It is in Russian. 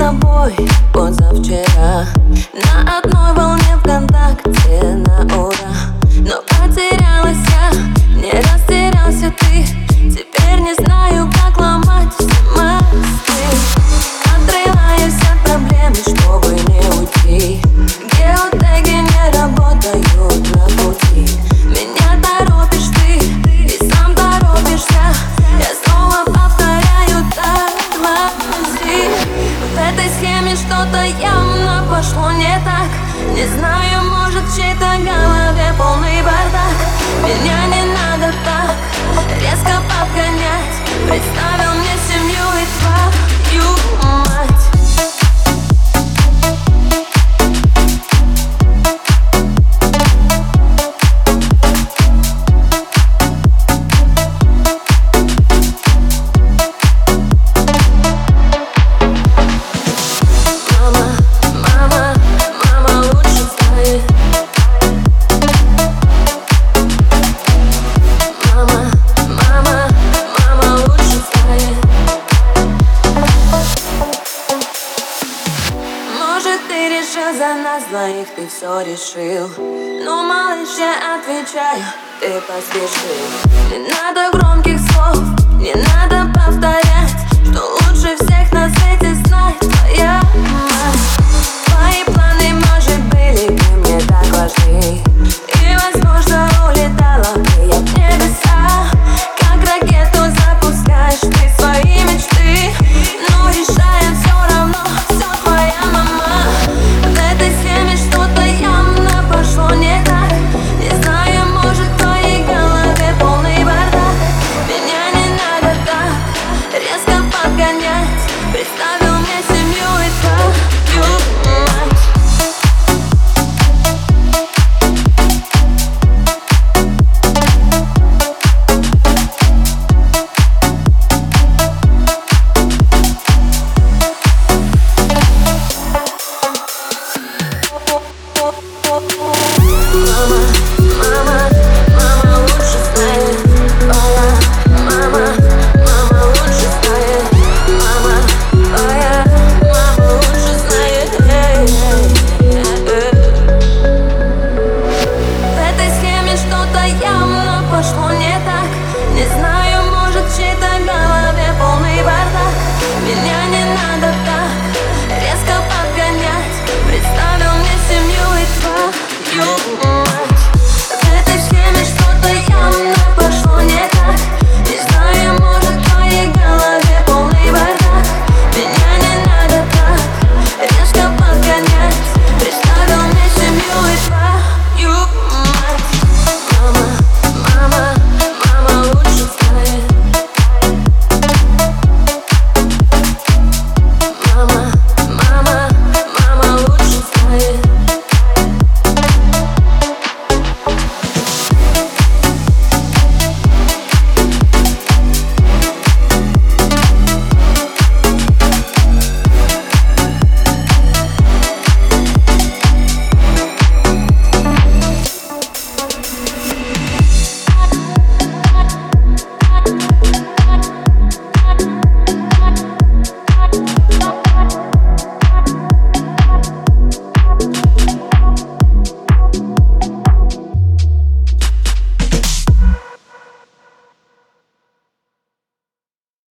тобой позавчера. На одной волне ВКонтакте этой схеме что-то явно пошло не так. Не знаю, может в чьей-то голове полный бардак ты решил за нас двоих, ты все решил. Ну, малыш, я отвечаю, ты поспешил. Не надо громких догоняй.